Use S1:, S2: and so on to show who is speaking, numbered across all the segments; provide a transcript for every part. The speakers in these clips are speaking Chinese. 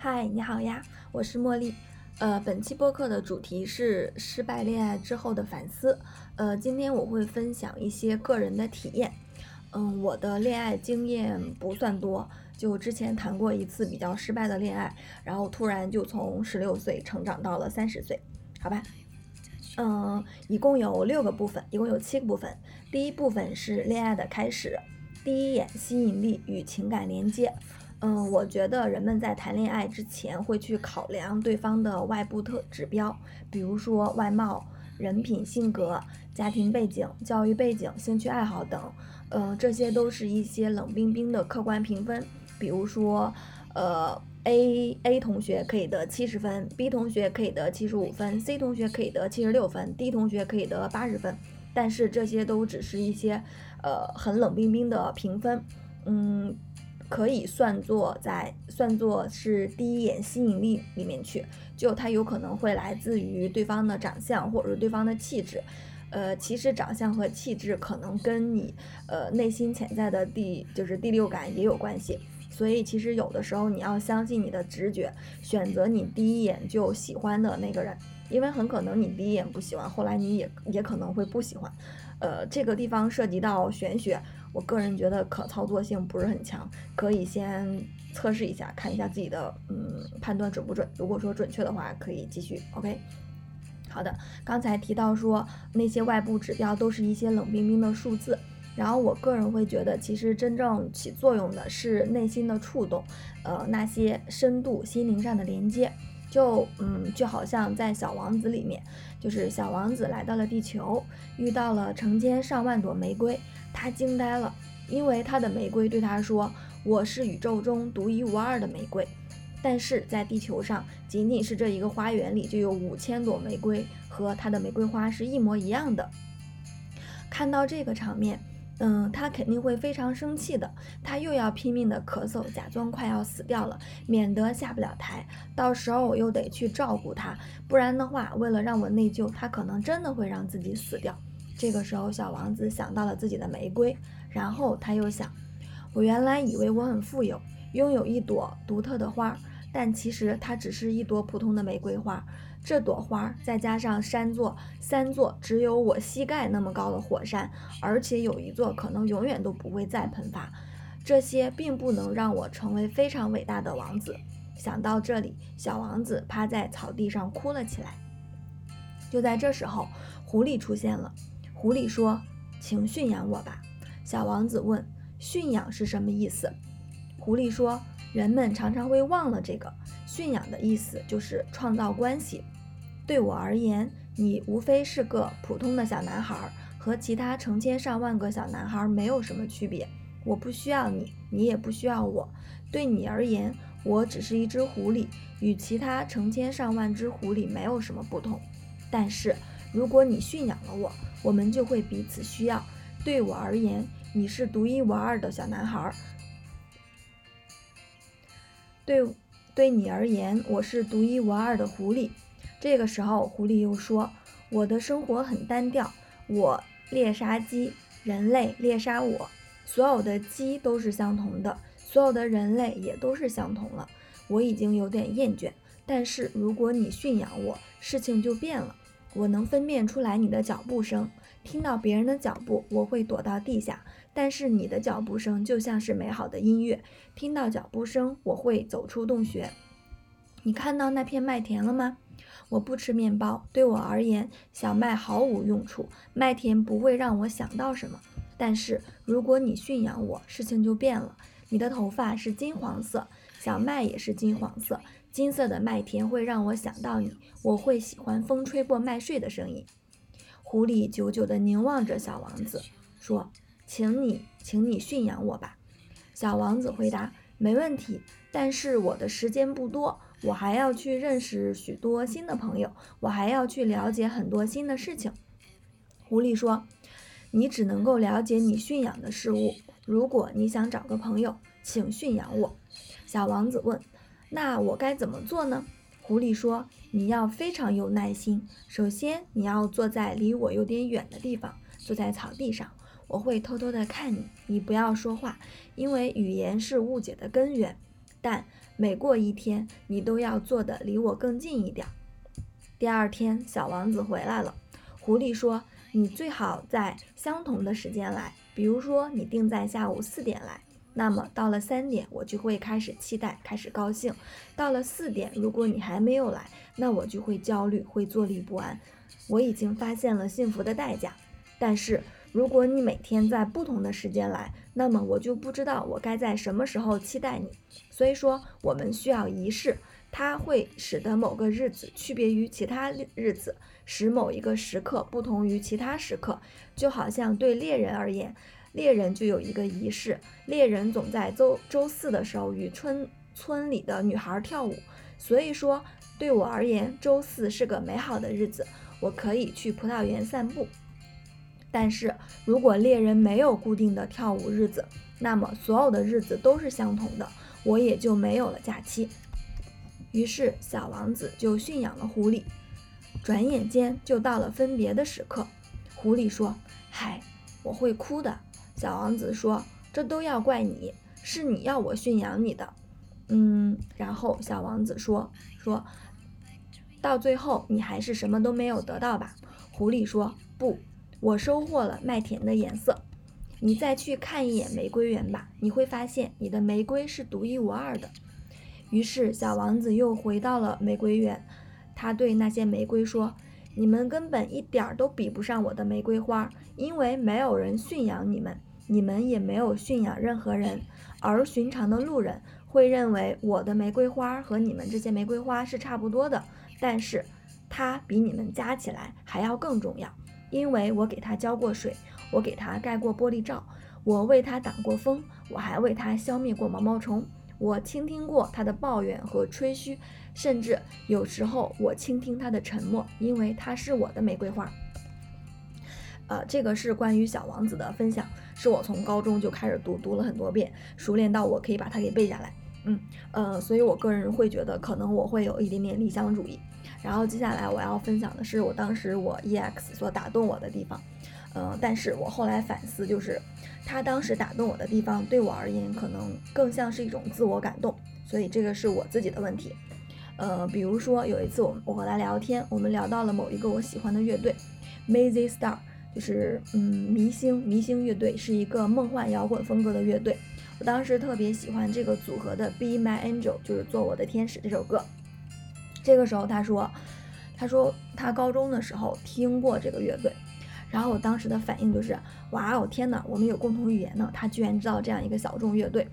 S1: 嗨，你好呀，我是茉莉。呃，本期播客的主题是失败恋爱之后的反思。呃，今天我会分享一些个人的体验。嗯，我的恋爱经验不算多，就之前谈过一次比较失败的恋爱，然后突然就从十六岁成长到了三十岁，好吧？嗯，一共有六个部分，一共有七个部分。第一部分是恋爱的开始，第一眼吸引力与情感连接。嗯，我觉得人们在谈恋爱之前会去考量对方的外部特指标，比如说外貌、人品、性格、家庭背景、教育背景、兴趣爱好等。呃，这些都是一些冷冰冰的客观评分。比如说，呃，A A 同学可以得七十分，B 同学可以得七十五分，C 同学可以得七十六分，D 同学可以得八十分。但是这些都只是一些，呃，很冷冰冰的评分。嗯。可以算作在算作是第一眼吸引力里面去，就它有可能会来自于对方的长相或者是对方的气质，呃，其实长相和气质可能跟你呃内心潜在的第就是第六感也有关系，所以其实有的时候你要相信你的直觉，选择你第一眼就喜欢的那个人，因为很可能你第一眼不喜欢，后来你也也可能会不喜欢，呃，这个地方涉及到玄学。我个人觉得可操作性不是很强，可以先测试一下，看一下自己的嗯判断准不准。如果说准确的话，可以继续。OK，好的。刚才提到说那些外部指标都是一些冷冰冰的数字，然后我个人会觉得，其实真正起作用的是内心的触动，呃，那些深度心灵上的连接。就嗯，就好像在《小王子》里面，就是小王子来到了地球，遇到了成千上万朵玫瑰。他惊呆了，因为他的玫瑰对他说：“我是宇宙中独一无二的玫瑰。”但是在地球上，仅仅是这一个花园里就有五千朵玫瑰，和他的玫瑰花是一模一样的。看到这个场面，嗯，他肯定会非常生气的。他又要拼命的咳嗽，假装快要死掉了，免得下不了台。到时候我又得去照顾他，不然的话，为了让我内疚，他可能真的会让自己死掉。这个时候，小王子想到了自己的玫瑰，然后他又想：我原来以为我很富有，拥有一朵独特的花，但其实它只是一朵普通的玫瑰花。这朵花再加上三座三座只有我膝盖那么高的火山，而且有一座可能永远都不会再喷发，这些并不能让我成为非常伟大的王子。想到这里，小王子趴在草地上哭了起来。就在这时候，狐狸出现了。狐狸说：“请驯养我吧。”小王子问：“驯养是什么意思？”狐狸说：“人们常常会忘了这个。驯养的意思就是创造关系。对我而言，你无非是个普通的小男孩，和其他成千上万个小男孩没有什么区别。我不需要你，你也不需要我。对你而言，我只是一只狐狸，与其他成千上万只狐狸没有什么不同。但是……”如果你驯养了我，我们就会彼此需要。对我而言，你是独一无二的小男孩；对对你而言，我是独一无二的狐狸。这个时候，狐狸又说：“我的生活很单调，我猎杀鸡，人类猎杀我。所有的鸡都是相同的，所有的人类也都是相同了。我已经有点厌倦。但是如果你驯养我，事情就变了。”我能分辨出来你的脚步声，听到别人的脚步，我会躲到地下。但是你的脚步声就像是美好的音乐，听到脚步声，我会走出洞穴。你看到那片麦田了吗？我不吃面包，对我而言，小麦毫无用处，麦田不会让我想到什么。但是如果你驯养我，事情就变了。你的头发是金黄色，小麦也是金黄色。金色的麦田会让我想到你，我会喜欢风吹过麦穗的声音。狐狸久久地凝望着小王子，说：“请你，请你驯养我吧。”小王子回答：“没问题，但是我的时间不多，我还要去认识许多新的朋友，我还要去了解很多新的事情。”狐狸说：“你只能够了解你驯养的事物。如果你想找个朋友，请驯养我。”小王子问。那我该怎么做呢？狐狸说：“你要非常有耐心。首先，你要坐在离我有点远的地方，坐在草地上。我会偷偷的看你，你不要说话，因为语言是误解的根源。但每过一天，你都要坐的离我更近一点。第二天，小王子回来了。狐狸说：“你最好在相同的时间来，比如说你定在下午四点来。那么到了三点，我就会开始期待，开始高兴；到了四点，如果你还没有来，那我就会焦虑，会坐立不安。我已经发现了幸福的代价，但是如果你每天在不同的时间来，那么我就不知道我该在什么时候期待你。所以说，我们需要仪式。”它会使得某个日子区别于其他日子，使某一个时刻不同于其他时刻。就好像对猎人而言，猎人就有一个仪式，猎人总在周周四的时候与村村里的女孩跳舞。所以说，对我而言，周四是个美好的日子，我可以去葡萄园散步。但是如果猎人没有固定的跳舞日子，那么所有的日子都是相同的，我也就没有了假期。于是，小王子就驯养了狐狸。转眼间就到了分别的时刻。狐狸说：“嗨，我会哭的。”小王子说：“这都要怪你，是你要我驯养你的。”嗯，然后小王子说：“说到最后，你还是什么都没有得到吧？”狐狸说：“不，我收获了麦田的颜色。你再去看一眼玫瑰园吧，你会发现你的玫瑰是独一无二的。”于是，小王子又回到了玫瑰园。他对那些玫瑰说：“你们根本一点儿都比不上我的玫瑰花，因为没有人驯养你们，你们也没有驯养任何人。而寻常的路人会认为我的玫瑰花和你们这些玫瑰花是差不多的，但是它比你们加起来还要更重要，因为我给它浇过水，我给它盖过玻璃罩，我为它挡过风，我还为它消灭过毛毛虫。”我倾听过他的抱怨和吹嘘，甚至有时候我倾听他的沉默，因为他是我的玫瑰花。呃，这个是关于小王子的分享，是我从高中就开始读，读了很多遍，熟练到我可以把它给背下来。嗯，呃，所以我个人会觉得，可能我会有一点点理想主义。然后接下来我要分享的是我当时我 EX 所打动我的地方。嗯，但是我后来反思，就是他当时打动我的地方，对我而言可能更像是一种自我感动，所以这个是我自己的问题。呃，比如说有一次我我和他聊天，我们聊到了某一个我喜欢的乐队，Mazy Star，就是嗯迷星迷星乐队是一个梦幻摇滚风格的乐队，我当时特别喜欢这个组合的 Be My Angel，就是做我的天使这首歌。这个时候他说，他说他高中的时候听过这个乐队。然后我当时的反应就是，哇哦，天哪，我们有共同语言呢！他居然知道这样一个小众乐队。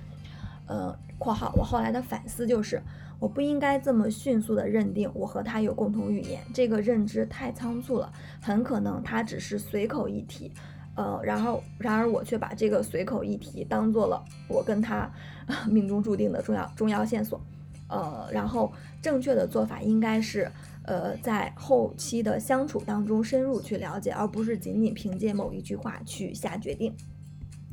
S1: 呃，括号我后来的反思就是，我不应该这么迅速的认定我和他有共同语言，这个认知太仓促了，很可能他只是随口一提。呃，然后然而我却把这个随口一提当做了我跟他 命中注定的重要重要线索。呃，然后正确的做法应该是。呃，在后期的相处当中深入去了解，而不是仅仅凭借某一句话去下决定。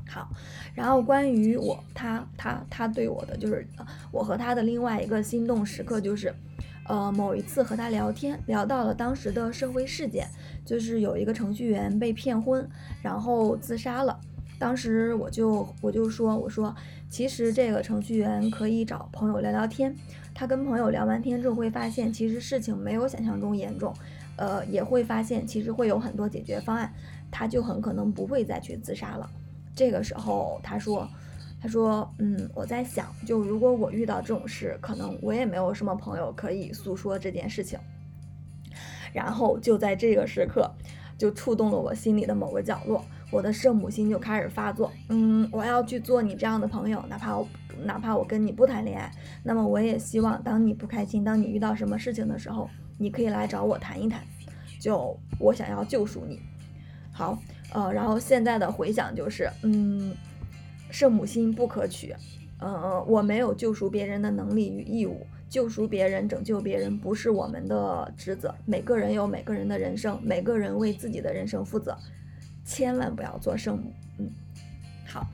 S1: 好，然后关于我他他他对我的就是我和他的另外一个心动时刻就是，呃，某一次和他聊天聊到了当时的社会事件，就是有一个程序员被骗婚，然后自杀了。当时我就我就说我说，其实这个程序员可以找朋友聊聊天。他跟朋友聊完天之后，会发现其实事情没有想象中严重，呃，也会发现其实会有很多解决方案，他就很可能不会再去自杀了。这个时候，他说，他说，嗯，我在想，就如果我遇到这种事，可能我也没有什么朋友可以诉说这件事情。然后就在这个时刻，就触动了我心里的某个角落，我的圣母心就开始发作，嗯，我要去做你这样的朋友，哪怕我。哪怕我跟你不谈恋爱，那么我也希望，当你不开心，当你遇到什么事情的时候，你可以来找我谈一谈。就我想要救赎你。好，呃，然后现在的回想就是，嗯，圣母心不可取。嗯，我没有救赎别人的能力与义务，救赎别人、拯救别人不是我们的职责。每个人有每个人的人生，每个人为自己的人生负责，千万不要做圣母。嗯，好。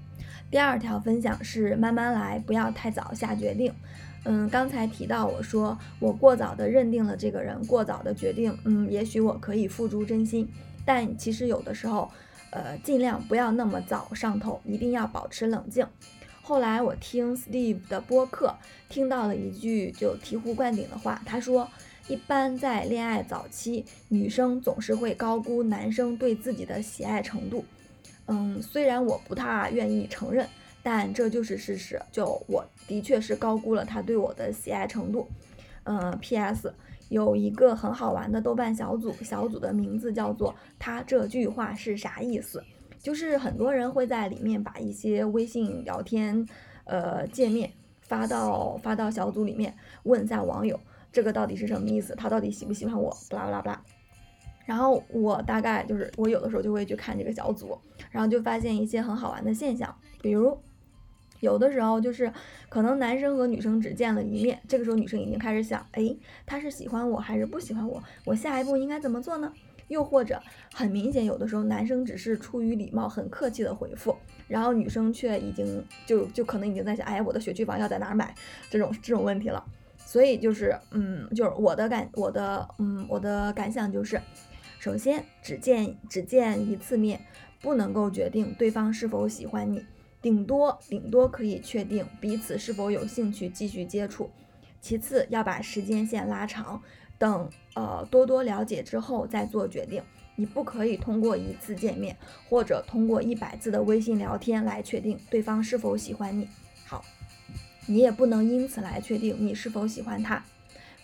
S1: 第二条分享是慢慢来，不要太早下决定。嗯，刚才提到我说我过早的认定了这个人，过早的决定，嗯，也许我可以付诸真心，但其实有的时候，呃，尽量不要那么早上头，一定要保持冷静。后来我听 Steve 的播客，听到了一句就醍醐灌顶的话，他说。一般在恋爱早期，女生总是会高估男生对自己的喜爱程度。嗯，虽然我不太愿意承认，但这就是事实。就我的确是高估了他对我的喜爱程度。嗯，P.S. 有一个很好玩的豆瓣小组，小组的名字叫做“他这句话是啥意思”，就是很多人会在里面把一些微信聊天呃界面发到发到小组里面，问一下网友。这个到底是什么意思？他到底喜不喜欢我？不啦不啦不啦。然后我大概就是我有的时候就会去看这个小组，然后就发现一些很好玩的现象，比如有的时候就是可能男生和女生只见了一面，这个时候女生已经开始想，哎，他是喜欢我还是不喜欢我？我下一步应该怎么做呢？又或者很明显，有的时候男生只是出于礼貌很客气的回复，然后女生却已经就就可能已经在想，哎，我的学区房要在哪儿买？这种这种问题了。所以就是，嗯，就是我的感，我的，嗯，我的感想就是，首先只见只见一次面，不能够决定对方是否喜欢你，顶多顶多可以确定彼此是否有兴趣继续接触。其次要把时间线拉长，等呃多多了解之后再做决定。你不可以通过一次见面或者通过一百字的微信聊天来确定对方是否喜欢你。好。你也不能因此来确定你是否喜欢他，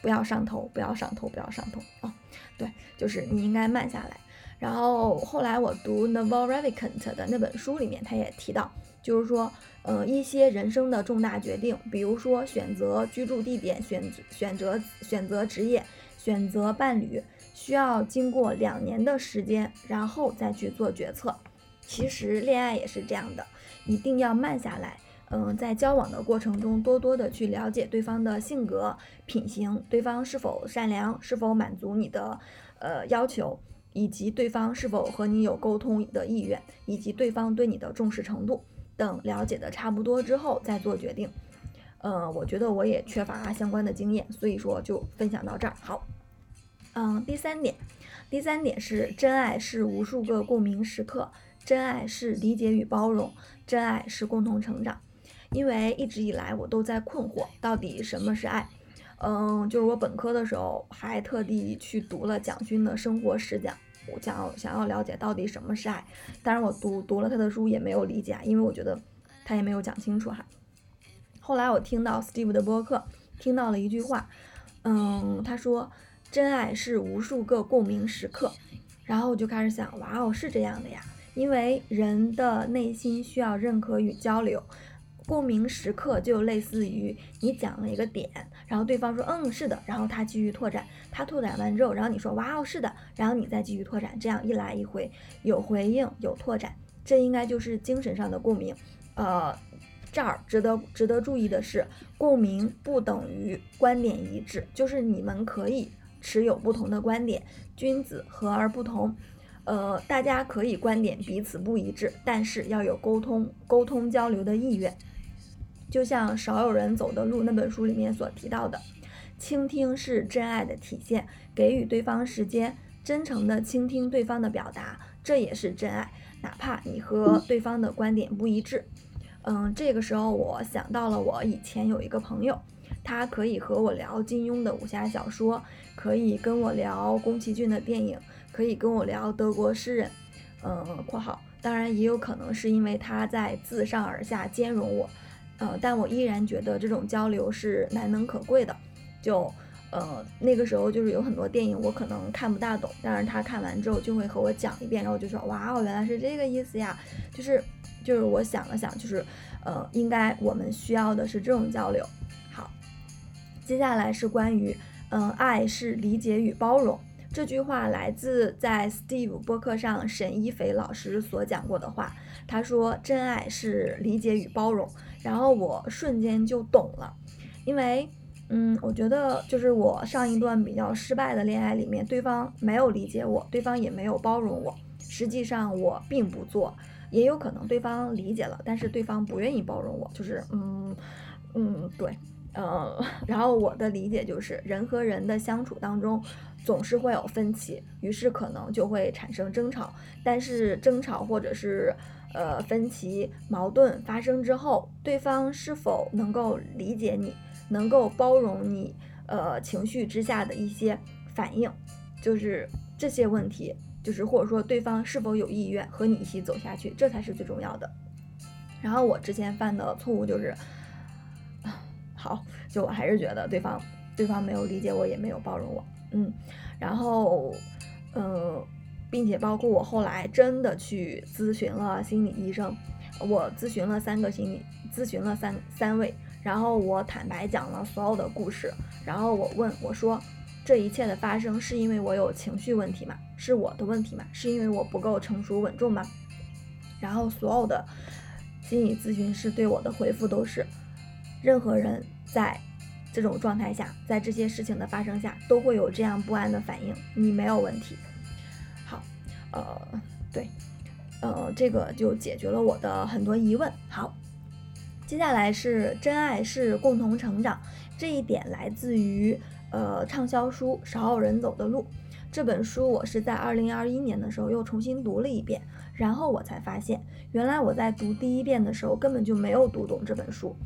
S1: 不要上头，不要上头，不要上头啊！对，就是你应该慢下来。然后后来我读 Naval Ravikant 的那本书里面，他也提到，就是说，呃，一些人生的重大决定，比如说选择居住地点、选选择选择职业、选择伴侣，需要经过两年的时间，然后再去做决策。其实恋爱也是这样的，一定要慢下来。嗯，在交往的过程中，多多的去了解对方的性格、品行，对方是否善良，是否满足你的呃要求，以及对方是否和你有沟通的意愿，以及对方对你的重视程度等，了解的差不多之后再做决定。嗯，我觉得我也缺乏相关的经验，所以说就分享到这儿。好，嗯，第三点，第三点是真爱是无数个共鸣时刻，真爱是理解与包容，真爱是共同成长。因为一直以来我都在困惑，到底什么是爱？嗯，就是我本科的时候还特地去读了蒋勋的生活实讲，我想要想要了解到底什么是爱。但是我读读了他的书也没有理解，因为我觉得他也没有讲清楚哈。后来我听到 Steve 的播客，听到了一句话，嗯，他说真爱是无数个共鸣时刻，然后我就开始想，哇哦，是这样的呀，因为人的内心需要认可与交流。共鸣时刻就类似于你讲了一个点，然后对方说嗯是的，然后他继续拓展，他拓展完之后，然后你说哇哦是的，然后你再继续拓展，这样一来一回有回应有拓展，这应该就是精神上的共鸣。呃，这儿值得值得注意的是，共鸣不等于观点一致，就是你们可以持有不同的观点，君子和而不同。呃，大家可以观点彼此不一致，但是要有沟通沟通交流的意愿。就像《少有人走的路》那本书里面所提到的，倾听是真爱的体现，给予对方时间，真诚的倾听对方的表达，这也是真爱。哪怕你和对方的观点不一致，嗯，这个时候我想到了我以前有一个朋友，他可以和我聊金庸的武侠小说，可以跟我聊宫崎骏的电影，可以跟我聊德国诗人，嗯（括号），当然也有可能是因为他在自上而下兼容我。呃，但我依然觉得这种交流是难能可贵的。就，呃，那个时候就是有很多电影我可能看不大懂，但是他看完之后就会和我讲一遍，然后就说哇哦，原来是这个意思呀。就是，就是我想了想，就是，呃，应该我们需要的是这种交流。好，接下来是关于，嗯，爱是理解与包容。这句话来自在 Steve 播客上沈一斐老师所讲过的话。他说：“真爱是理解与包容。”然后我瞬间就懂了，因为，嗯，我觉得就是我上一段比较失败的恋爱里面，对方没有理解我，对方也没有包容我。实际上我并不做，也有可能对方理解了，但是对方不愿意包容我。就是，嗯，嗯，对。呃，然后我的理解就是，人和人的相处当中总是会有分歧，于是可能就会产生争吵。但是争吵或者是呃分歧、矛盾发生之后，对方是否能够理解你，能够包容你，呃情绪之下的一些反应，就是这些问题，就是或者说对方是否有意愿和你一起走下去，这才是最重要的。然后我之前犯的错误就是，好，就我还是觉得对方对方没有理解我，也没有包容我，嗯，然后，嗯。并且包括我后来真的去咨询了心理医生，我咨询了三个心理，咨询了三三位，然后我坦白讲了所有的故事，然后我问我说，这一切的发生是因为我有情绪问题吗？是我的问题吗？是因为我不够成熟稳重吗？然后所有的心理咨询师对我的回复都是，任何人在这种状态下，在这些事情的发生下，都会有这样不安的反应，你没有问题。呃，对，呃，这个就解决了我的很多疑问。好，接下来是真爱是共同成长，这一点来自于呃畅销书《少有人走的路》这本书，我是在二零二一年的时候又重新读了一遍，然后我才发现，原来我在读第一遍的时候根本就没有读懂这本书。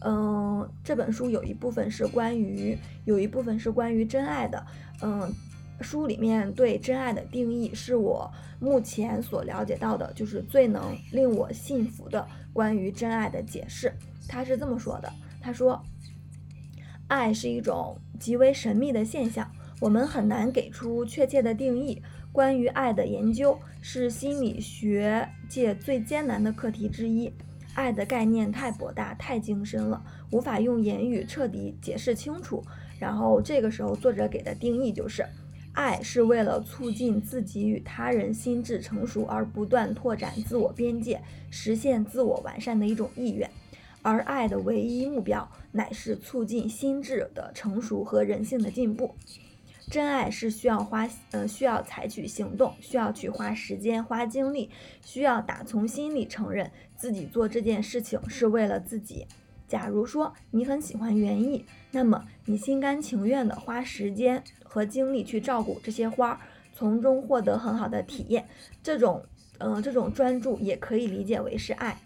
S1: 嗯，这本书有一部分是关于，有一部分是关于真爱的，嗯。书里面对真爱的定义是我目前所了解到的，就是最能令我信服的关于真爱的解释。他是这么说的：他说，爱是一种极为神秘的现象，我们很难给出确切的定义。关于爱的研究是心理学界最艰难的课题之一。爱的概念太博大、太精深了，无法用言语彻底解释清楚。然后这个时候，作者给的定义就是。爱是为了促进自己与他人心智成熟而不断拓展自我边界、实现自我完善的一种意愿，而爱的唯一目标乃是促进心智的成熟和人性的进步。真爱是需要花，呃，需要采取行动，需要去花时间、花精力，需要打从心里承认自己做这件事情是为了自己。假如说你很喜欢园艺，那么你心甘情愿地花时间和精力去照顾这些花儿，从中获得很好的体验。这种，嗯，这种专注也可以理解为是爱。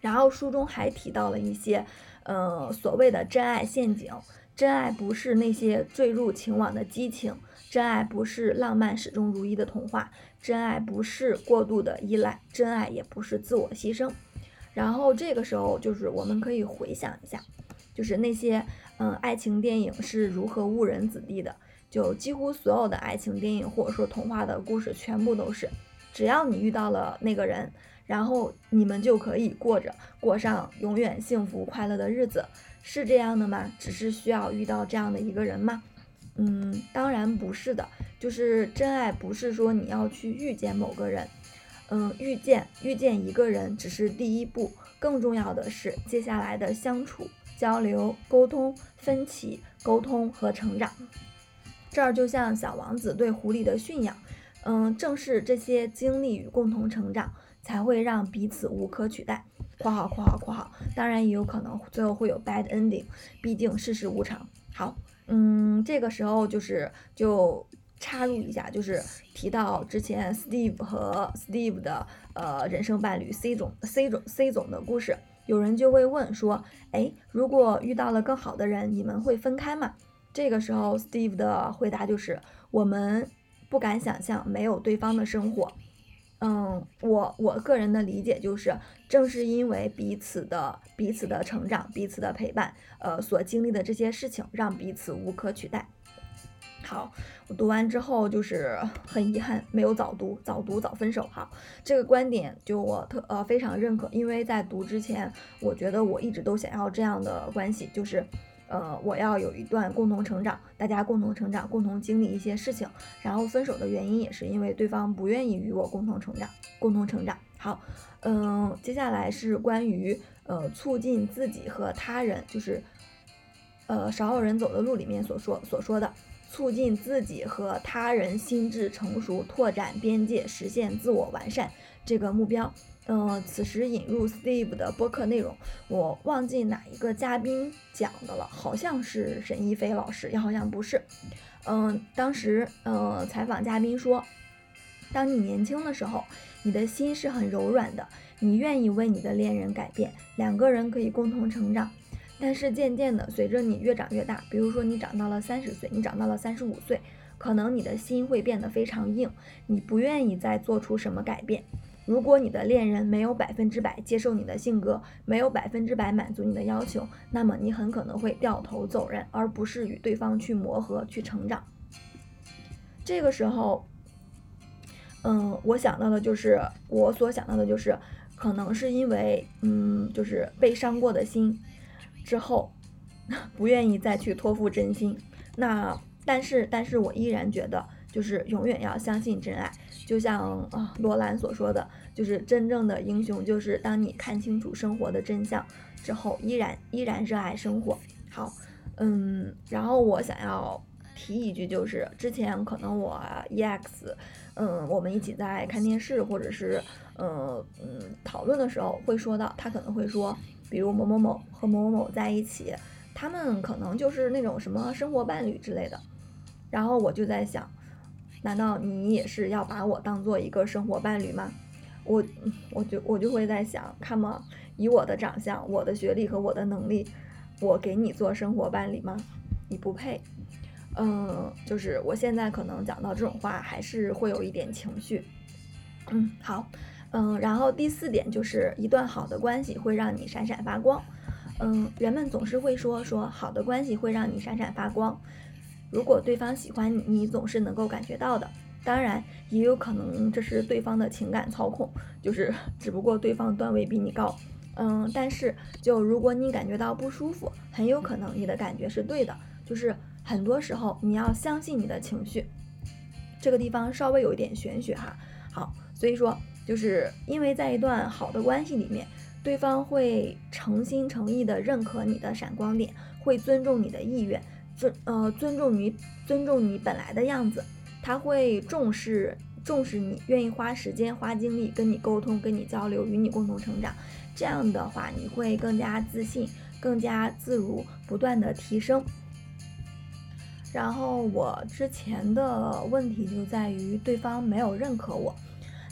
S1: 然后书中还提到了一些，呃，所谓的真爱陷阱。真爱不是那些坠入情网的激情，真爱不是浪漫始终如一的童话，真爱不是过度的依赖，真爱也不是自我牺牲。然后这个时候，就是我们可以回想一下，就是那些嗯爱情电影是如何误人子弟的。就几乎所有的爱情电影或者说童话的故事，全部都是，只要你遇到了那个人，然后你们就可以过着过上永远幸福快乐的日子，是这样的吗？只是需要遇到这样的一个人吗？嗯，当然不是的。就是真爱不是说你要去遇见某个人。嗯，遇见遇见一个人只是第一步，更重要的是接下来的相处、交流、沟通、分歧、沟通和成长。这儿就像小王子对狐狸的驯养，嗯，正是这些经历与共同成长，才会让彼此无可取代。括号括号括号，当然也有可能最后会有 bad ending，毕竟世事无常。好，嗯，这个时候就是就。插入一下，就是提到之前 Steve 和 Steve 的呃人生伴侣 C 总 C 总 C 总的故事，有人就会问说，哎，如果遇到了更好的人，你们会分开吗？这个时候 Steve 的回答就是，我们不敢想象没有对方的生活。嗯，我我个人的理解就是，正是因为彼此的彼此的成长，彼此的陪伴，呃，所经历的这些事情，让彼此无可取代。好，我读完之后就是很遗憾，没有早读，早读早分手。好，这个观点就我特呃非常认可，因为在读之前，我觉得我一直都想要这样的关系，就是呃我要有一段共同成长，大家共同成长，共同经历一些事情，然后分手的原因也是因为对方不愿意与我共同成长，共同成长。好，嗯，接下来是关于呃促进自己和他人，就是呃少有人走的路里面所说所说的。促进自己和他人心智成熟，拓展边界，实现自我完善这个目标。嗯，此时引入 Steve 的播客内容，我忘记哪一个嘉宾讲的了，好像是沈一飞老师，也好像不是。嗯，当时嗯采访嘉宾说，当你年轻的时候，你的心是很柔软的，你愿意为你的恋人改变，两个人可以共同成长。但是渐渐的，随着你越长越大，比如说你长到了三十岁，你长到了三十五岁，可能你的心会变得非常硬，你不愿意再做出什么改变。如果你的恋人没有百分之百接受你的性格，没有百分之百满足你的要求，那么你很可能会掉头走人，而不是与对方去磨合、去成长。这个时候，嗯，我想到的就是，我所想到的就是，可能是因为，嗯，就是被伤过的心之后，不愿意再去托付真心。那，但是，但是我依然觉得。就是永远要相信真爱，就像啊罗兰所说的，就是真正的英雄，就是当你看清楚生活的真相之后，依然依然热爱生活。好，嗯，然后我想要提一句，就是之前可能我 EX，嗯，我们一起在看电视或者是嗯嗯讨论的时候会说到，他可能会说，比如某某某和某某某在一起，他们可能就是那种什么生活伴侣之类的，然后我就在想。难道你也是要把我当做一个生活伴侣吗？我，我就我就会在想，看嘛，以我的长相、我的学历和我的能力，我给你做生活伴侣吗？你不配。嗯，就是我现在可能讲到这种话，还是会有一点情绪。嗯，好，嗯，然后第四点就是一段好的关系会让你闪闪发光。嗯，人们总是会说说好的关系会让你闪闪发光。如果对方喜欢你，你总是能够感觉到的。当然，也有可能这是对方的情感操控，就是 只不过对方段位比你高。嗯，但是就如果你感觉到不舒服，很有可能你的感觉是对的。就是很多时候你要相信你的情绪。这个地方稍微有一点玄学哈。好，所以说就是因为在一段好的关系里面，对方会诚心诚意的认可你的闪光点，会尊重你的意愿。尊呃尊重你尊重你本来的样子，他会重视重视你，愿意花时间花精力跟你沟通，跟你交流，与你共同成长。这样的话，你会更加自信，更加自如，不断的提升。然后我之前的问题就在于对方没有认可我，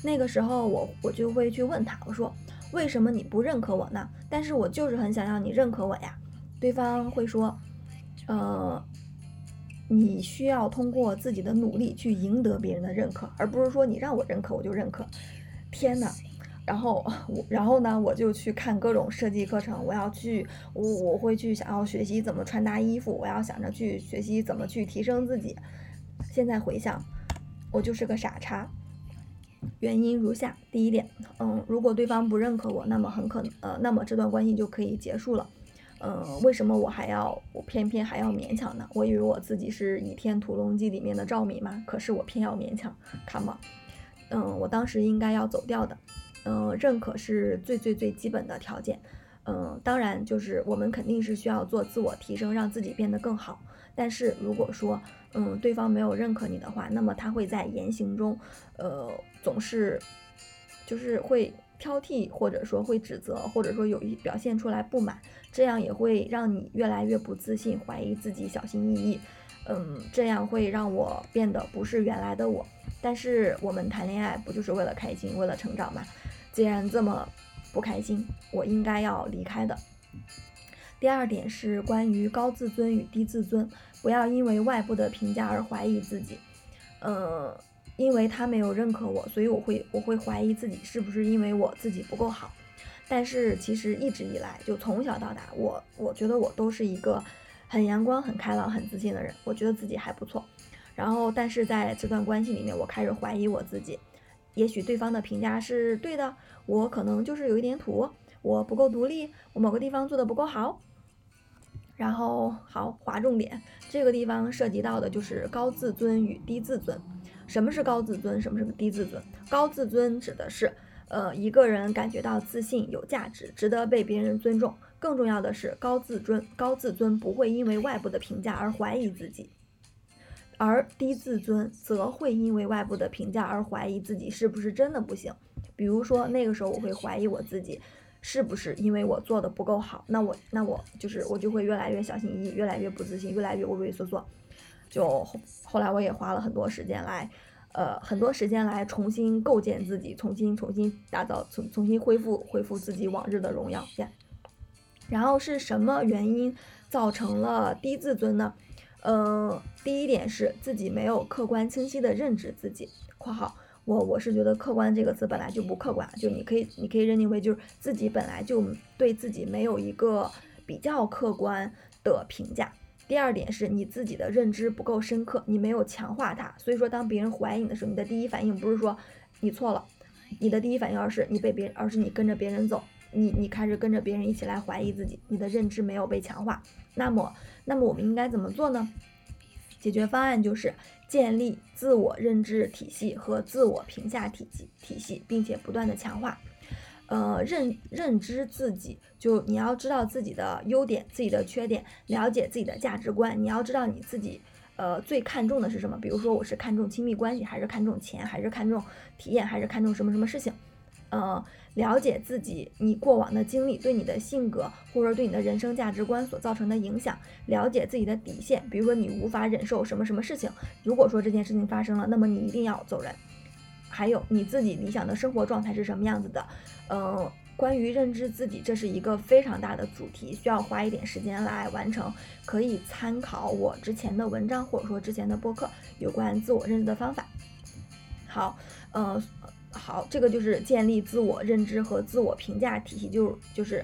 S1: 那个时候我我就会去问他，我说为什么你不认可我呢？但是我就是很想要你认可我呀。对方会说。呃，你需要通过自己的努力去赢得别人的认可，而不是说你让我认可我就认可。天呐，然后 我，然后呢，我就去看各种设计课程，我要去，我我会去想要学习怎么穿搭衣服，我要想着去学习怎么去提升自己。现在回想，我就是个傻叉。原因如下：第一点，嗯，如果对方不认可我，那么很可能，呃，那么这段关系就可以结束了。嗯，为什么我还要我偏偏还要勉强呢？我以为我自己是《倚天屠龙记》里面的赵敏嘛，可是我偏要勉强，看嘛。嗯，我当时应该要走掉的。嗯，认可是最最最基本的条件。嗯，当然就是我们肯定是需要做自我提升，让自己变得更好。但是如果说，嗯，对方没有认可你的话，那么他会在言行中，呃，总是就是会。挑剔，或者说会指责，或者说有一表现出来不满，这样也会让你越来越不自信，怀疑自己，小心翼翼。嗯，这样会让我变得不是原来的我。但是我们谈恋爱不就是为了开心，为了成长吗？既然这么不开心，我应该要离开的。第二点是关于高自尊与低自尊，不要因为外部的评价而怀疑自己。嗯。因为他没有认可我，所以我会我会怀疑自己是不是因为我自己不够好。但是其实一直以来，就从小到大，我我觉得我都是一个很阳光、很开朗、很自信的人。我觉得自己还不错。然后，但是在这段关系里面，我开始怀疑我自己。也许对方的评价是对的，我可能就是有一点土，我不够独立，我某个地方做的不够好。然后，好划重点，这个地方涉及到的就是高自尊与低自尊。什么是高自尊？什么是低自尊？高自尊指的是，呃，一个人感觉到自信、有价值、值得被别人尊重。更重要的是，高自尊、高自尊不会因为外部的评价而怀疑自己，而低自尊则会因为外部的评价而怀疑自己是不是真的不行。比如说，那个时候我会怀疑我自己是不是因为我做的不够好，那我那我就是我就会越来越小心翼翼，越来越不自信，越来越畏畏缩缩。就后后来我也花了很多时间来，呃很多时间来重新构建自己，重新重新打造，重重新恢复恢复自己往日的荣耀。然后是什么原因造成了低自尊呢？呃，第一点是自己没有客观清晰的认知自己。（括号我我是觉得客观这个词本来就不客观，就你可以你可以认定为就是自己本来就对自己没有一个比较客观的评价。）第二点是你自己的认知不够深刻，你没有强化它。所以说，当别人怀疑你的时候，你的第一反应不是说你错了，你的第一反应而是你被别人，而是你跟着别人走。你你开始跟着别人一起来怀疑自己，你的认知没有被强化，那么那么我们应该怎么做呢？解决方案就是建立自我认知体系和自我评价体系体系，并且不断的强化。呃，认认知自己，就你要知道自己的优点、自己的缺点，了解自己的价值观。你要知道你自己呃最看重的是什么？比如说我是看重亲密关系，还是看重钱，还是看重体验，还是看重什么什么事情？呃，了解自己，你过往的经历对你的性格或者对你的人生价值观所造成的影响，了解自己的底线，比如说你无法忍受什么什么事情，如果说这件事情发生了，那么你一定要走人。还有你自己理想的生活状态是什么样子的？嗯，关于认知自己，这是一个非常大的主题，需要花一点时间来完成，可以参考我之前的文章或者说之前的播客有关自我认知的方法。好，嗯。好，这个就是建立自我认知和自我评价体系，就是就是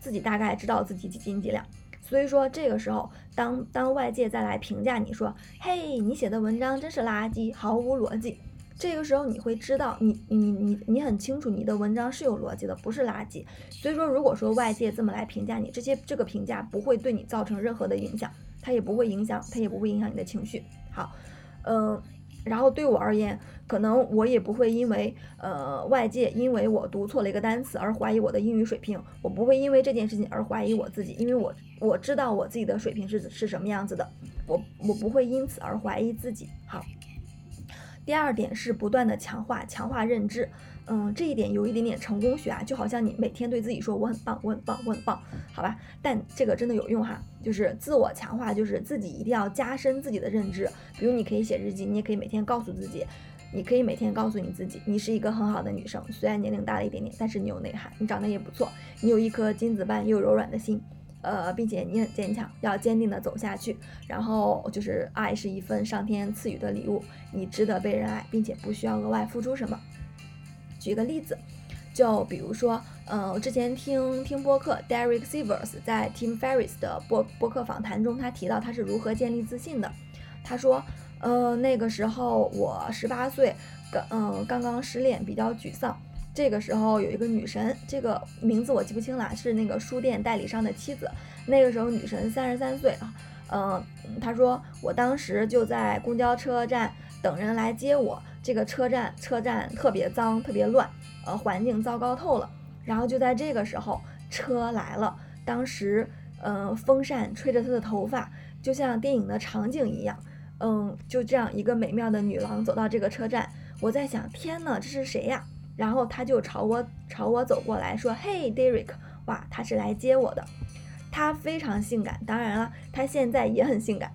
S1: 自己大概知道自己几斤几两。所以说这个时候，当当外界再来评价你说，嘿，你写的文章真是垃圾，毫无逻辑。这个时候你会知道，你你你你很清楚你的文章是有逻辑的，不是垃圾。所以说，如果说外界这么来评价你，这些这个评价不会对你造成任何的影响，它也不会影响，它也不会影响你的情绪。好，嗯。然后对我而言，可能我也不会因为呃外界因为我读错了一个单词而怀疑我的英语水平，我不会因为这件事情而怀疑我自己，因为我我知道我自己的水平是是什么样子的，我我不会因此而怀疑自己。好，第二点是不断的强化强化认知。嗯，这一点有一点点成功学啊，就好像你每天对自己说我很棒，我很棒，我很棒，好吧？但这个真的有用哈，就是自我强化，就是自己一定要加深自己的认知。比如你可以写日记，你也可以每天告诉自己，你可以每天告诉你自己，你是一个很好的女生，虽然年龄大了一点点，但是你有内涵，你长得也不错，你有一颗金子般又柔软的心，呃，并且你很坚强，要坚定的走下去。然后就是爱是一份上天赐予的礼物，你值得被人爱，并且不需要额外付出什么。举个例子，就比如说，嗯，我之前听听播客，Derek Sivers 在 Tim Ferris 的播播客访谈中，他提到他是如何建立自信的。他说，呃，那个时候我十八岁，刚嗯刚刚失恋，比较沮丧。这个时候有一个女神，这个名字我记不清了，是那个书店代理商的妻子。那个时候女神三十三岁啊，嗯，她说我当时就在公交车站等人来接我。这个车站车站特别脏，特别乱，呃，环境糟糕透了。然后就在这个时候，车来了。当时，嗯，风扇吹着她的头发，就像电影的场景一样。嗯，就这样一个美妙的女郎走到这个车站。我在想，天呐，这是谁呀？然后他就朝我朝我走过来说：“嘿，Derek，哇，他是来接我的。他非常性感，当然了，他现在也很性感。”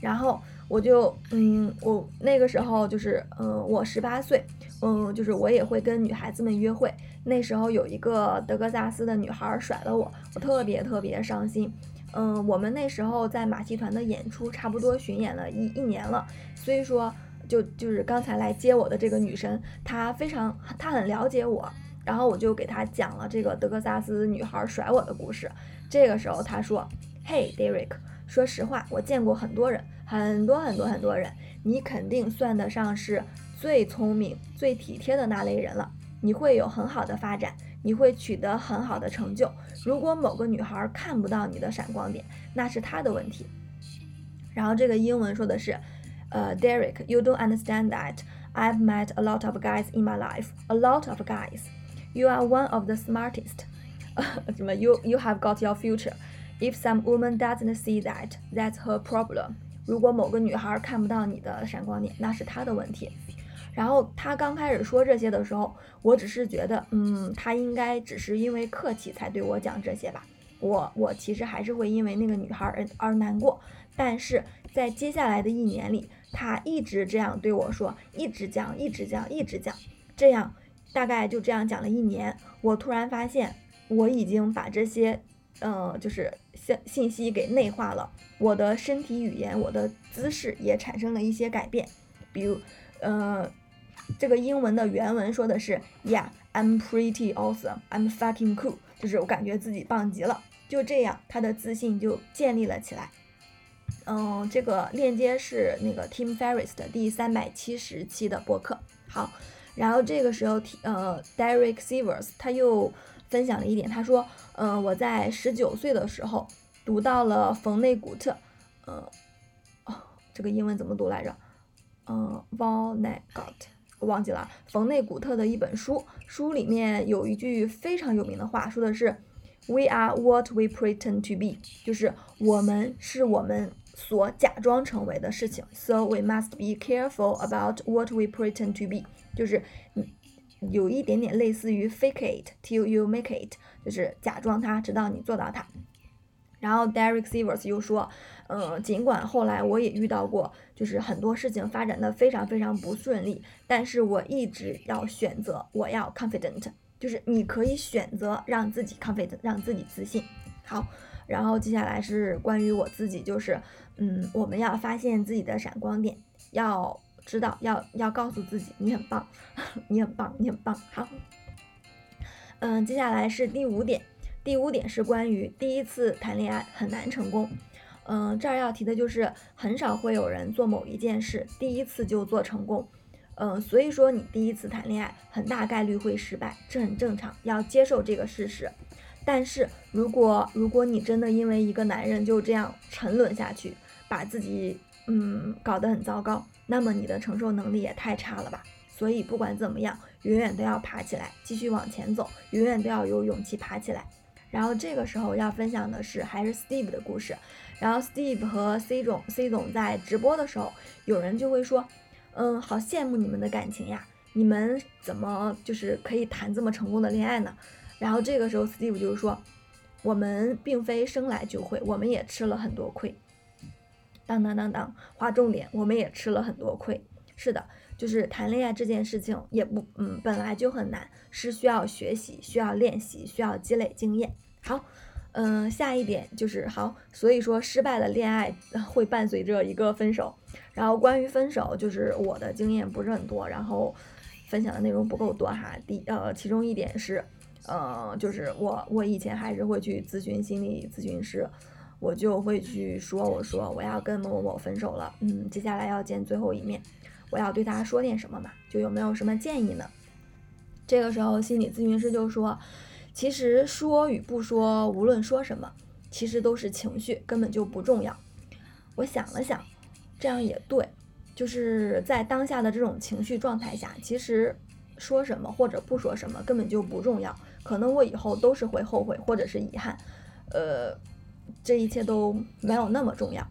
S1: 然后。我就嗯，我那个时候就是嗯，我十八岁，嗯，就是我也会跟女孩子们约会。那时候有一个德克萨斯的女孩甩了我，我特别特别伤心。嗯，我们那时候在马戏团的演出差不多巡演了一一年了，所以说就就是刚才来接我的这个女生，她非常她很了解我，然后我就给她讲了这个德克萨斯女孩甩我的故事。这个时候她说：“嘿，Derek，说实话，我见过很多人。”很多很多很多人，你肯定算得上是最聪明、最体贴的那类人了。你会有很好的发展，你会取得很好的成就。如果某个女孩看不到你的闪光点，那是她的问题。然后这个英文说的是，呃，Derek，you don't understand that. I've met a lot of guys in my life, a lot of guys. You are one of the smartest. 什么？You you have got your future. If some woman doesn't see that, that's her problem. 如果某个女孩看不到你的闪光点，那是她的问题。然后他刚开始说这些的时候，我只是觉得，嗯，他应该只是因为客气才对我讲这些吧。我我其实还是会因为那个女孩而而难过。但是在接下来的一年里，他一直这样对我说，一直讲，一直讲，一直讲，这样大概就这样讲了一年。我突然发现，我已经把这些，呃，就是信信息给内化了。我的身体语言，我的姿势也产生了一些改变。比如，呃，这个英文的原文说的是，Yeah，I'm pretty awesome，I'm fucking cool，就是我感觉自己棒极了。就这样，他的自信就建立了起来。嗯，这个链接是那个 Tim Ferriss 的第三百七十期的播客。好，然后这个时候，呃，Derek Sivers 他又分享了一点，他说，嗯，我在十九岁的时候读到了冯内古特，呃，哦，这个英文怎么读来着？嗯，Volnegot，我忘记了。冯内古特的一本书，书里面有一句非常有名的话，说的是，We are what we pretend to be，就是我们是我们。所假装成为的事情，so we must be careful about what we pretend to be，就是有一点点类似于 fake it till you make it，就是假装它，直到你做到它。然后 Derek Sivers 又说，嗯，尽管后来我也遇到过，就是很多事情发展的非常非常不顺利，但是我一直要选择我要 confident，就是你可以选择让自己 confident，让自己自信。好。然后接下来是关于我自己，就是，嗯，我们要发现自己的闪光点，要知道，要要告诉自己，你很棒，你很棒，你很棒。好，嗯，接下来是第五点，第五点是关于第一次谈恋爱很难成功。嗯，这儿要提的就是，很少会有人做某一件事第一次就做成功。嗯，所以说你第一次谈恋爱很大概率会失败，这很正常，要接受这个事实。但是如果如果你真的因为一个男人就这样沉沦下去，把自己嗯搞得很糟糕，那么你的承受能力也太差了吧。所以不管怎么样，永远都要爬起来，继续往前走，永远都要有勇气爬起来。然后这个时候要分享的是还是 Steve 的故事。然后 Steve 和 C 总 C 总在直播的时候，有人就会说，嗯，好羡慕你们的感情呀，你们怎么就是可以谈这么成功的恋爱呢？然后这个时候，Steve 就是说，我们并非生来就会，我们也吃了很多亏。当当当当，划重点，我们也吃了很多亏。是的，就是谈恋爱这件事情也不，嗯，本来就很难，是需要学习、需要练习、需要积累经验。好，嗯，下一点就是好，所以说失败的恋爱会伴随着一个分手。然后关于分手，就是我的经验不是很多，然后分享的内容不够多哈。第呃，其中一点是。嗯，就是我，我以前还是会去咨询心理咨询师，我就会去说，我说我要跟某某某分手了，嗯，接下来要见最后一面，我要对他说点什么嘛？就有没有什么建议呢？这个时候心理咨询师就说，其实说与不说，无论说什么，其实都是情绪，根本就不重要。我想了想，这样也对，就是在当下的这种情绪状态下，其实说什么或者不说什么根本就不重要。可能我以后都是会后悔或者是遗憾，呃，这一切都没有那么重要。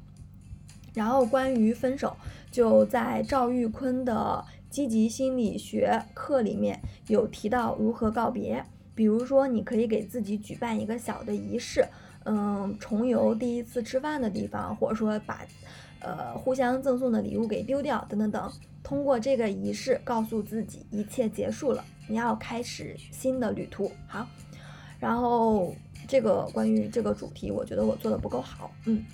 S1: 然后关于分手，就在赵玉坤的积极心理学课里面有提到如何告别，比如说你可以给自己举办一个小的仪式，嗯，重游第一次吃饭的地方，或者说把呃互相赠送的礼物给丢掉，等等等。通过这个仪式告诉自己一切结束了，你要开始新的旅途。好，然后这个关于这个主题，我觉得我做的不够好。嗯，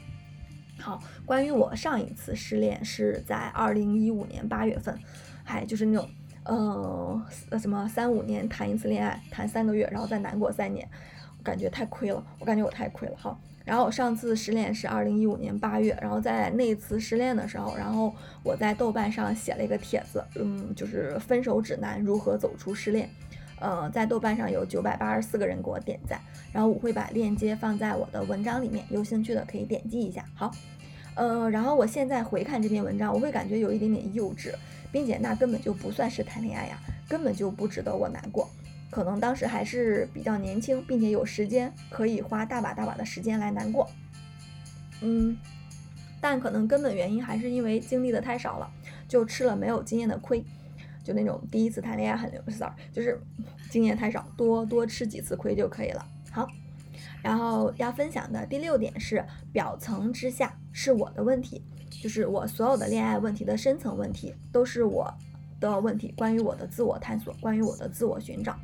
S1: 好，关于我上一次失恋是在二零一五年八月份，还就是那种，嗯，什么三五年谈一次恋爱，谈三个月，然后再难过三年，我感觉太亏了，我感觉我太亏了。好。然后我上次失恋是二零一五年八月，然后在那次失恋的时候，然后我在豆瓣上写了一个帖子，嗯，就是分手指南，如何走出失恋，呃，在豆瓣上有九百八十四个人给我点赞，然后我会把链接放在我的文章里面，有兴趣的可以点击一下。好，呃，然后我现在回看这篇文章，我会感觉有一点点幼稚，并且那根本就不算是谈恋爱呀，根本就不值得我难过。可能当时还是比较年轻，并且有时间可以花大把大把的时间来难过，嗯，但可能根本原因还是因为经历的太少了，就吃了没有经验的亏，就那种第一次谈恋爱很 sorry，就是经验太少，多多吃几次亏就可以了。好，然后要分享的第六点是，表层之下是我的问题，就是我所有的恋爱问题的深层问题都是我的问题，关于我的自我探索，关于我的自我寻找。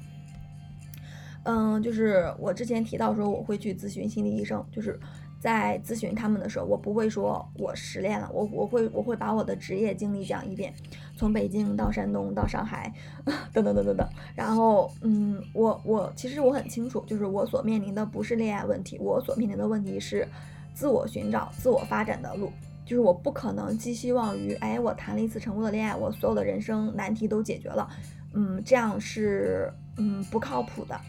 S1: 嗯，就是我之前提到说我会去咨询心理医生，就是在咨询他们的时候，我不会说我失恋了，我我会我会把我的职业经历讲一遍，从北京到山东到上海，等等等等等。然后，嗯，我我其实我很清楚，就是我所面临的不是恋爱问题，我所面临的问题是自我寻找、自我发展的路。就是我不可能寄希望于，哎，我谈了一次成功的恋爱，我所有的人生难题都解决了，嗯，这样是嗯不靠谱的。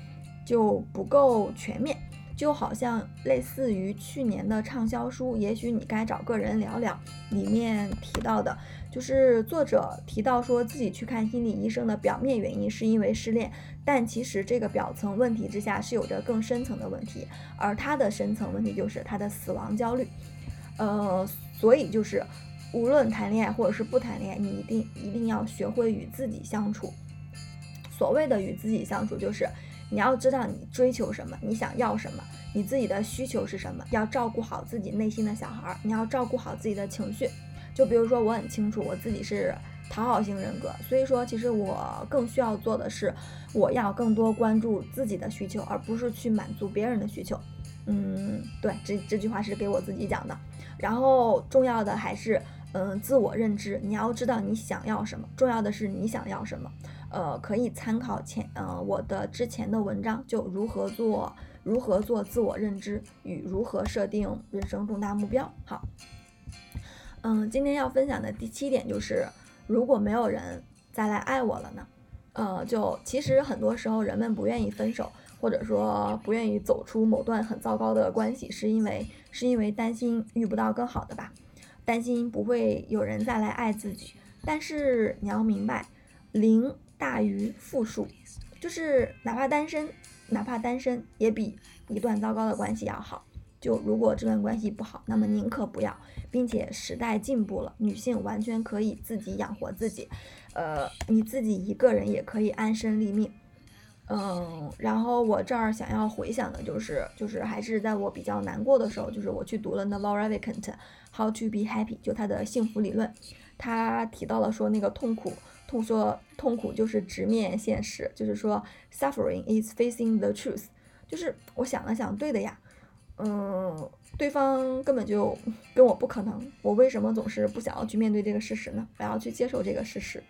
S1: 就不够全面，就好像类似于去年的畅销书《也许你该找个人聊聊》里面提到的，就是作者提到说自己去看心理医生的表面原因是因为失恋，但其实这个表层问题之下是有着更深层的问题，而他的深层问题就是他的死亡焦虑。呃，所以就是无论谈恋爱或者是不谈恋爱，你一定一定要学会与自己相处。所谓的与自己相处，就是。你要知道你追求什么，你想要什么，你自己的需求是什么，要照顾好自己内心的小孩儿，你要照顾好自己的情绪。就比如说，我很清楚我自己是讨好型人格，所以说其实我更需要做的是，我要更多关注自己的需求，而不是去满足别人的需求。嗯，对，这这句话是给我自己讲的。然后重要的还是，嗯，自我认知，你要知道你想要什么，重要的是你想要什么。呃，可以参考前呃我的之前的文章，就如何做如何做自我认知与如何设定人生重大目标。好，嗯，今天要分享的第七点就是，如果没有人再来爱我了呢？呃，就其实很多时候人们不愿意分手，或者说不愿意走出某段很糟糕的关系，是因为是因为担心遇不到更好的吧，担心不会有人再来爱自己。但是你要明白，零。大于负数，就是哪怕单身，哪怕单身也比一段糟糕的关系要好。就如果这段关系不好，那么宁可不要，并且时代进步了，女性完全可以自己养活自己，呃，你自己一个人也可以安身立命。嗯，然后我这儿想要回想的就是，就是还是在我比较难过的时候，就是我去读了 Naval Ravikant How to Be Happy，就他的幸福理论，他提到了说那个痛苦。痛说痛苦就是直面现实，就是说 suffering is facing the truth。就是我想了想，对的呀，嗯，对方根本就跟我不可能，我为什么总是不想要去面对这个事实呢？我要去接受这个事实。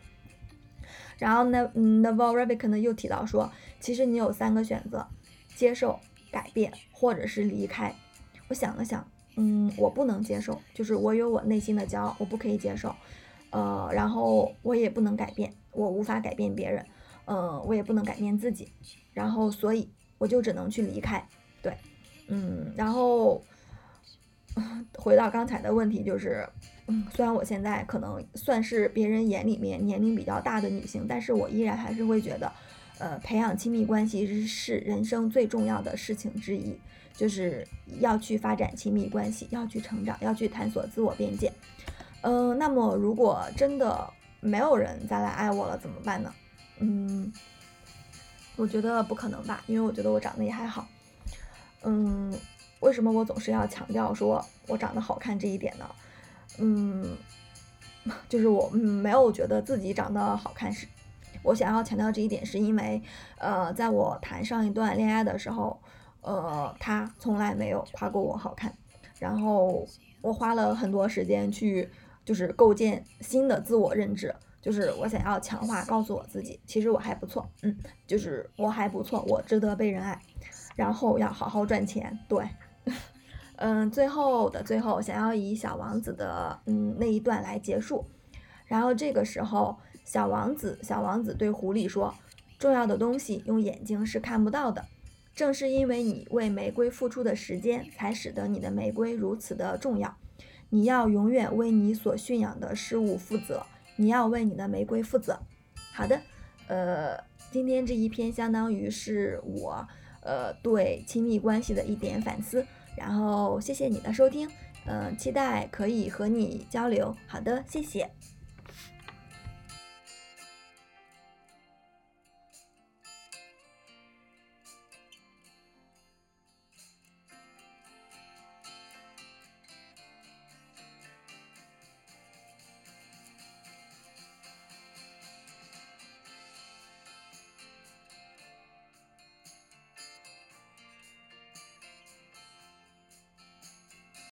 S1: 然后呢，Naval Ravikant 又提到说，其实你有三个选择：接受、改变，或者是离开。我想了想，嗯，我不能接受，就是我有我内心的骄傲，我不可以接受。呃，然后我也不能改变，我无法改变别人，嗯，我也不能改变自己，然后所以我就只能去离开，对，嗯，然后 回到刚才的问题，就是，嗯，虽然我现在可能算是别人眼里面年龄比较大的女性，但是我依然还是会觉得，呃，培养亲密关系是人生最重要的事情之一，就是要去发展亲密关系，要去成长，要去探索自我边界。嗯，那么如果真的没有人再来爱我了怎么办呢？嗯，我觉得不可能吧，因为我觉得我长得也还好。嗯，为什么我总是要强调说我长得好看这一点呢？嗯，就是我没有觉得自己长得好看是，我想要强调这一点是因为，呃，在我谈上一段恋爱的时候，呃，他从来没有夸过我好看，然后我花了很多时间去。就是构建新的自我认知，就是我想要强化，告诉我自己，其实我还不错，嗯，就是我还不错，我值得被人爱，然后要好好赚钱，对，嗯，最后的最后，想要以小王子的嗯那一段来结束，然后这个时候，小王子小王子对狐狸说，重要的东西用眼睛是看不到的，正是因为你为玫瑰付出的时间，才使得你的玫瑰如此的重要。你要永远为你所驯养的事物负责，你要为你的玫瑰负责。好的，呃，今天这一篇相当于是我呃对亲密关系的一点反思，然后谢谢你的收听，嗯，期待可以和你交流。好的，谢谢。